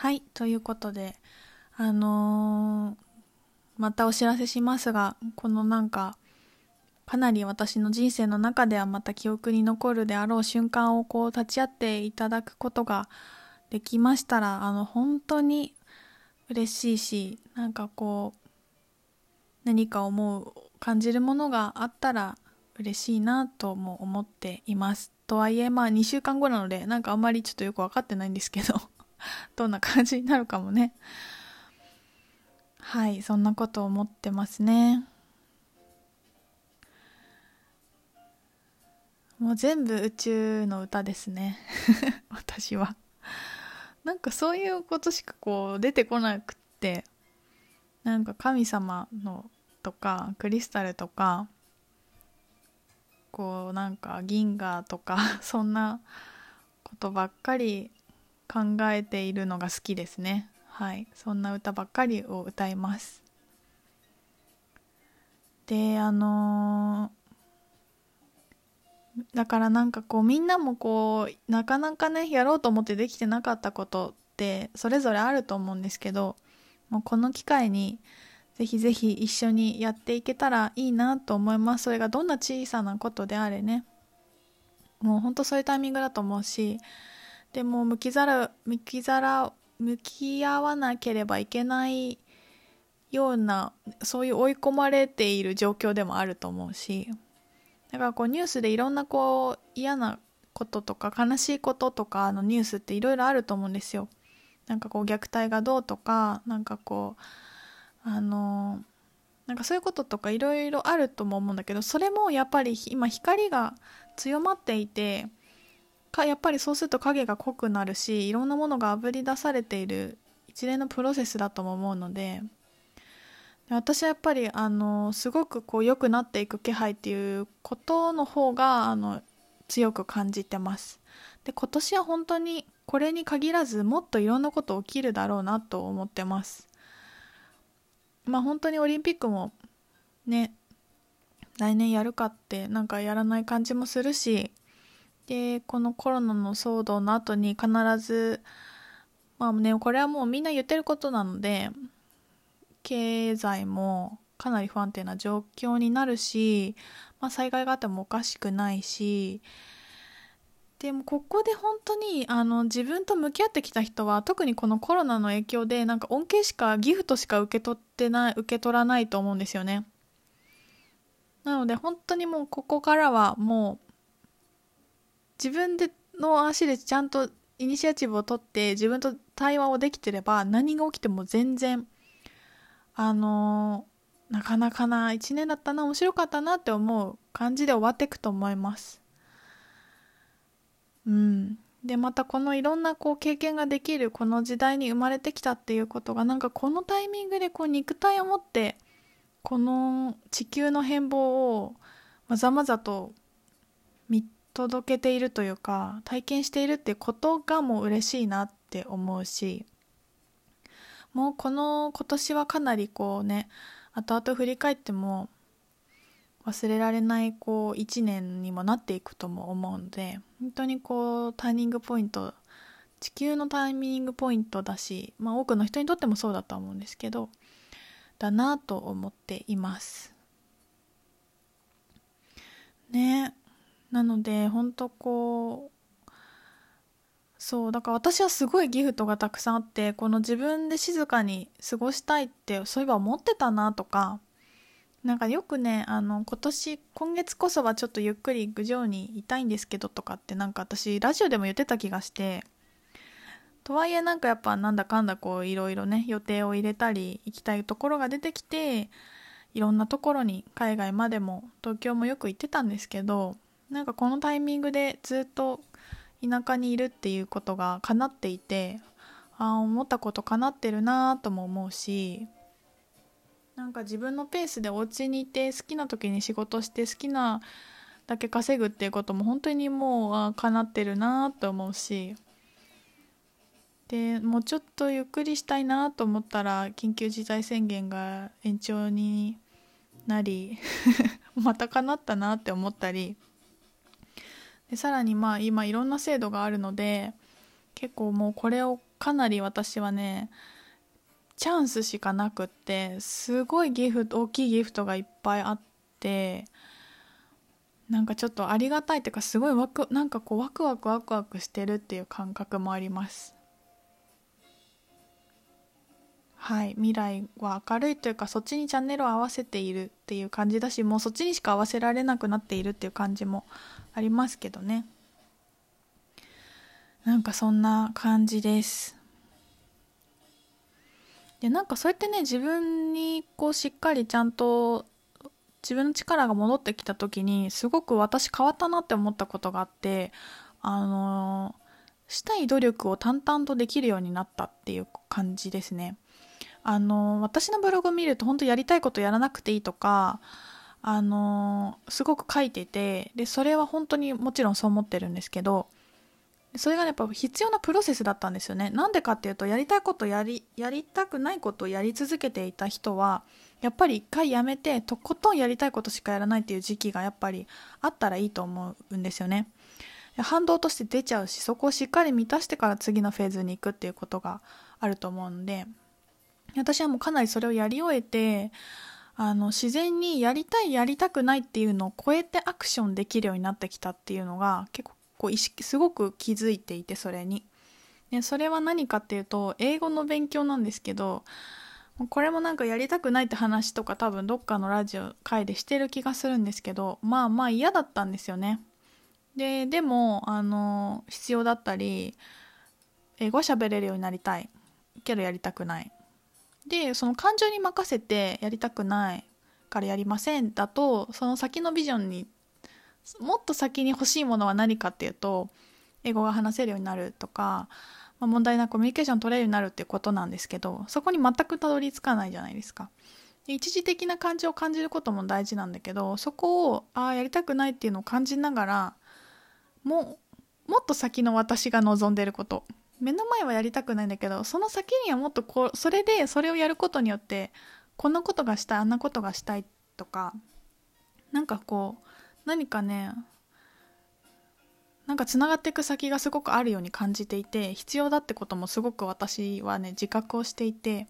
はい、ということで、あのーまたお知らせしますが、このなんか、かなり私の人生の中ではまた記憶に残るであろう瞬間をこう立ち会っていただくことができましたら、あの、本当に嬉しいし、なんかこう、何か思う、感じるものがあったら嬉しいなとも思っています。とはいえ、まあ2週間後なので、なんかあんまりちょっとよくわかってないんですけど、どんな感じになるかもね。はい、そんなこと思ってますね。もう全部宇宙の歌ですね。私は。なんかそういうことしかこう出てこなくって、なんか神様のとかクリスタルとか、こうなんか銀河とか そんなことばっかり考えているのが好きですね。はい、そんな歌ばっかりを歌います。で、あのーだからなんかこうみんなもこうなかなかねやろうと思ってできてなかったことってそれぞれあると思うんですけどもうこの機会にぜひぜひ一緒にやっていけたらいいなと思いますそれがどんな小さなことであれねもうほんとそういうタイミングだと思うしでも向きざら向きざら向き合わなければいけないようなそういう追い込まれている状況でもあると思うしだからこうニュースでいろんなこう嫌なこととか悲しいこととかのニュースっていろいろあると思うんですよ。なんかこう虐待がどうとかなんかこうあのなんかそういうこととかいろいろあるとも思うんだけどそれもやっぱり今光が強まっていてかやっぱりそうすると影が濃くなるしいろんなものがあぶり出されている一連のプロセスだとも思うので私はやっぱりあのすごくこう良くなっていく気配っていうことの方があの強く感じてます。で今年は本当にこれに限らずもっといろんなこと起きるだろうなと思ってます。まあ本当にオリンピックもね来年やるかってなんかやらない感じもするしでこのコロナの騒動の後に必ずまあねこれはもうみんな言ってることなので経済もかなり不安定な状況になるし、まあ、災害があってもおかしくないしでもここで本当にあの自分と向き合ってきた人は特にこのコロナの影響でなんか恩恵しかギフトしか受け取ってない受け取らないと思うんですよね。なので本当にもうここからはもう自分での足でちゃんとイニシアチブを取って自分と対話をできてれば何が起きても全然あの、なかなかな1年だったな面白かったなって思う感じで終わっていくと思います。うん。でまたこのいろんなこう経験ができるこの時代に生まれてきたっていうことがなんかこのタイミングでこう肉体を持ってこの地球の変貌をまざまざと見届けているというか体験しているってことがもう嬉しいなって思うしもうこの今年はかなりこうね後々振り返っても忘れられないこう1年にもなっていくとも思うので本当にこうターニングポイント地球のタイミングポイントだし、まあ、多くの人にとってもそうだと思うんですけどだなと思っています。ね。なので本当こうそうだから私はすごいギフトがたくさんあってこの自分で静かに過ごしたいってそういえば思ってたなとかなんかよくねあの今年今月こそはちょっとゆっくり郡上にいたいんですけどとかってなんか私ラジオでも言ってた気がしてとはいえなんかやっぱなんだかんだこういろいろね予定を入れたり行きたいところが出てきていろんなところに海外までも東京もよく行ってたんですけどなんかこのタイミングでずっと田舎にいるっていうことが叶っていてあ思ったこと叶ってるなとも思うしなんか自分のペースでお家にいて好きな時に仕事して好きなだけ稼ぐっていうことも本当にもうあ叶ってるなと思うしでもうちょっとゆっくりしたいなと思ったら緊急事態宣言が延長になり また叶ったなって思ったりでさらにまあ今いろんな制度があるので結構もうこれをかなり私はねチャンスしかなくってすごいギフト大きいギフトがいっぱいあってなんかちょっとありがたいっていうかすごいワクなんかこうワクワクワクワクしてるっていう感覚もあります。はい未来は明るいというかそっちにチャンネルを合わせているっていう感じだしもうそっちにしか合わせられなくなっているっていう感じもありますけどねなんかそんな感じですでなんかそうやってね自分にこうしっかりちゃんと自分の力が戻ってきた時にすごく私変わったなって思ったことがあってあのしたい努力を淡々とできるようになったっていう感じですね。あの私のブログを見ると本当やりたいことやらなくていいとかあのすごく書いててでそれは本当にもちろんそう思ってるんですけどそれがやっぱ必要なプロセスだったんですよね。なんでかっていうとやりたいことやりやりたくないことをやり続けていた人はやっぱり一回やめてとことんやりたいことしかやらないっていう時期がやっぱりあったらいいと思うんですよね。反動として出ちゃうしそこをしっかり満たしてから次のフェーズに行くっていうことがあると思うんで私はもうかなりそれをやり終えてあの自然にやりたいやりたくないっていうのを超えてアクションできるようになってきたっていうのが結構こう意識すごく気づいていてそれに。でそれは何かっていうと英語の勉強なんですけどこれもなんかやりたくないって話とか多分どっかのラジオ回でしてる気がするんですけどまあまあ嫌だったんですよね。ででもあの必要だったり英語喋れるようになりたい。けどやりたくない。でその感情に任せてやりたくないからやりませんだとその先のビジョンにもっと先に欲しいものは何かっていうと英語が話せるようになるとか、まあ、問題なコミュニケーション取れるようになるっていうことなんですけどそこに全くたどり着かないじゃないですか。一時的な感情を感じることも大事なんだけどそこをああやりたくないっていうのを感じながらももっと先の私が望んでること目の前はやりたくないんだけどその先にはもっとこうそれでそれをやることによってこんなことがしたいあんなことがしたいとかなんかこう何かねなんかつながっていく先がすごくあるように感じていて必要だってこともすごく私はね自覚をしていて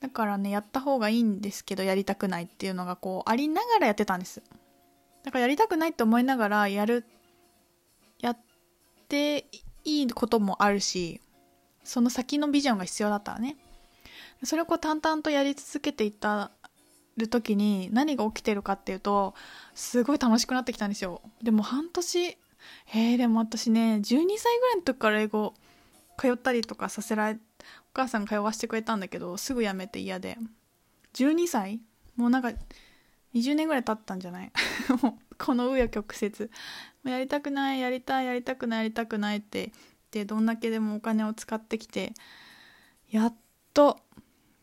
だからねやった方がいいんですけどやりたくないっていうのがこうありながらやってたんです。だからやりたくないって思いながらやるやっていいこともあるしその先のビジョンが必要だったらね。それをこう淡々とやり続けていったる時に何が起きてるかっていうとすごい楽しくなってきたんですよ。でも半年えー、でも私ね12歳ぐらいの時から英語通ったりとかさせられお母さんが通わせてくれたんだけどすぐやめて嫌で。12歳？もうなんか20年ぐらい経ったんじゃない？この紆余曲折。やりたくないやりたいやりたくないやりたくないってでどんだけでもお金を使ってきてやっと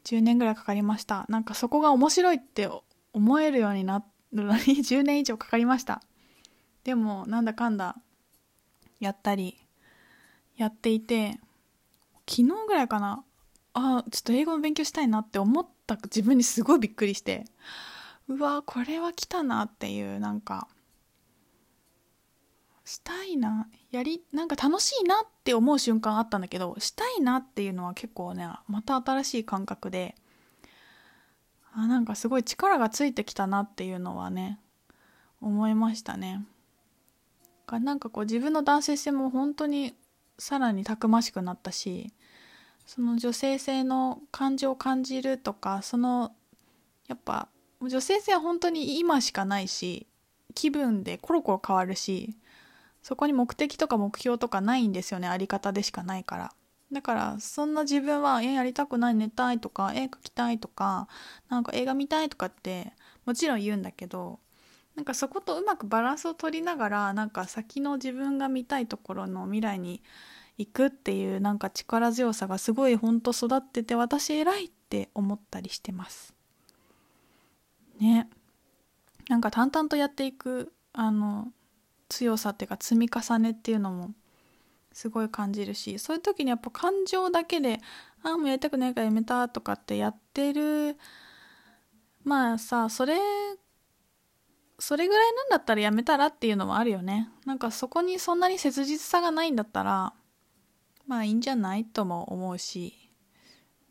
10年ぐらいかかりました。なんかそこが面白いって思えるようになるのに 10年以上かかりました。でもなんだかんだやったりやっていて昨日ぐらいかな。あちょっと英語の勉強したいなって思った自分にすごいびっくりして。うわこれは来たなっていうなんかしたいなやりなんか楽しいなって思う瞬間あったんだけどしたいなっていうのは結構ねまた新しい感覚であなんかすごい力がついてきたなっていうのはね思いましたね。なんかこう自分の男性性も本当にさらにたくましくなったしその女性性の感情を感じるとかそのやっぱ女性性は本当に今しかないし気分でコロコロ変わるしそこに目的とか目標とかないんですよね。あり方でしかないから。だからそんな自分は絵やりたくない寝たいとか絵描きたいとかなんか映画見たいとかってもちろん言うんだけどなんかそことうまくバランスを取りながらなんか先の自分が見たいところの未来に行くっていうなんか力強さがすごいほんと育ってて私偉いって思ったりしてます。ね。なんか淡々とやっていくあの強さっていうか積み重ねっていうのもすごい感じるしそういう時にやっぱ感情だけで「ああもうやりたくないからやめた」とかってやってるまあさそれそれぐらいなんだったらやめたらっていうのもあるよね。なんかそこにそんなに切実さがないんだったらまあいいんじゃないとも思うし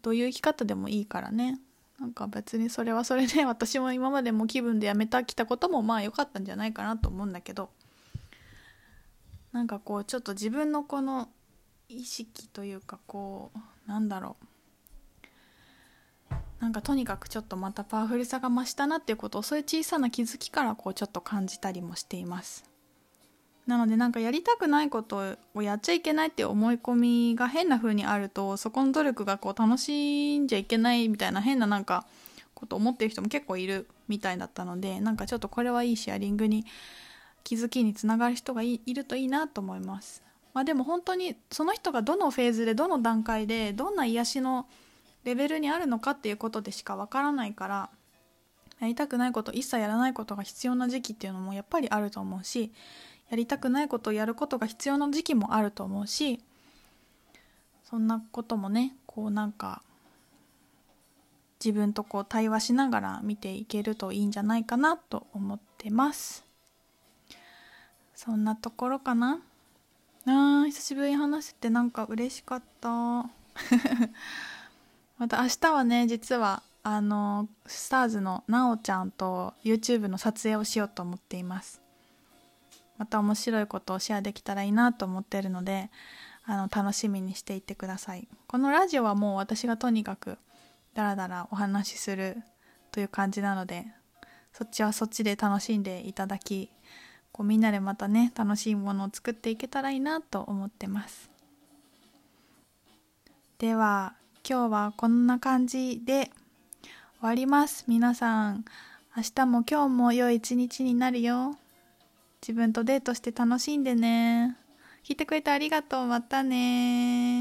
どういう生き方でもいいからね。なんか別にそれはそれで 私も今までも気分でやめたきたこともまあ良かったんじゃないかなと思うんだけどなんかこうちょっと自分のこの意識というかこうなんだろう。なんかとにかくちょっとまたパワフルさが増したなっていうことをそういう小さな気づきからこうちょっと感じたりもしています。なのでなんかやりたくないことをやっちゃいけないって思い込みが変な風にあるとそこの努力がこう楽しんじゃいけないみたいな変ななんかこと思ってる人も結構いるみたいだったのでなんかちょっとこれはいいシェアリングに気づきにつながる人がいるといいなと思います。まあ、でも本当にその人がどのフェーズでどの段階でどんな癒しのレベルにあるのかっていうことでしかわからないからやりたくないこと一切やらないことが必要な時期っていうのもやっぱりあると思うしやりたくないことをやることが必要な時期もあると思うしそんなこともねこうなんか自分とこう対話しながら見ていけるといいんじゃないかなと思ってます。そんなところかな？あ久しぶりに話せてなんか嬉しかった。また明日はね実はあのスターズのなおちゃんと YouTube の撮影をしようと思っています。また面白いことをシェアできたらいいなと思ってるのであの楽しみにしていてください。このラジオはもう私がとにかくダラダラお話しするという感じなのでそっちはそっちで楽しんでいただきこうみんなでまたね楽しいものを作っていけたらいいなと思ってます。では今日はこんな感じで終わります。皆さん明日も今日も良い一日になるよ。自分とデートして楽しんでね。聞いてくれてありがとう。またね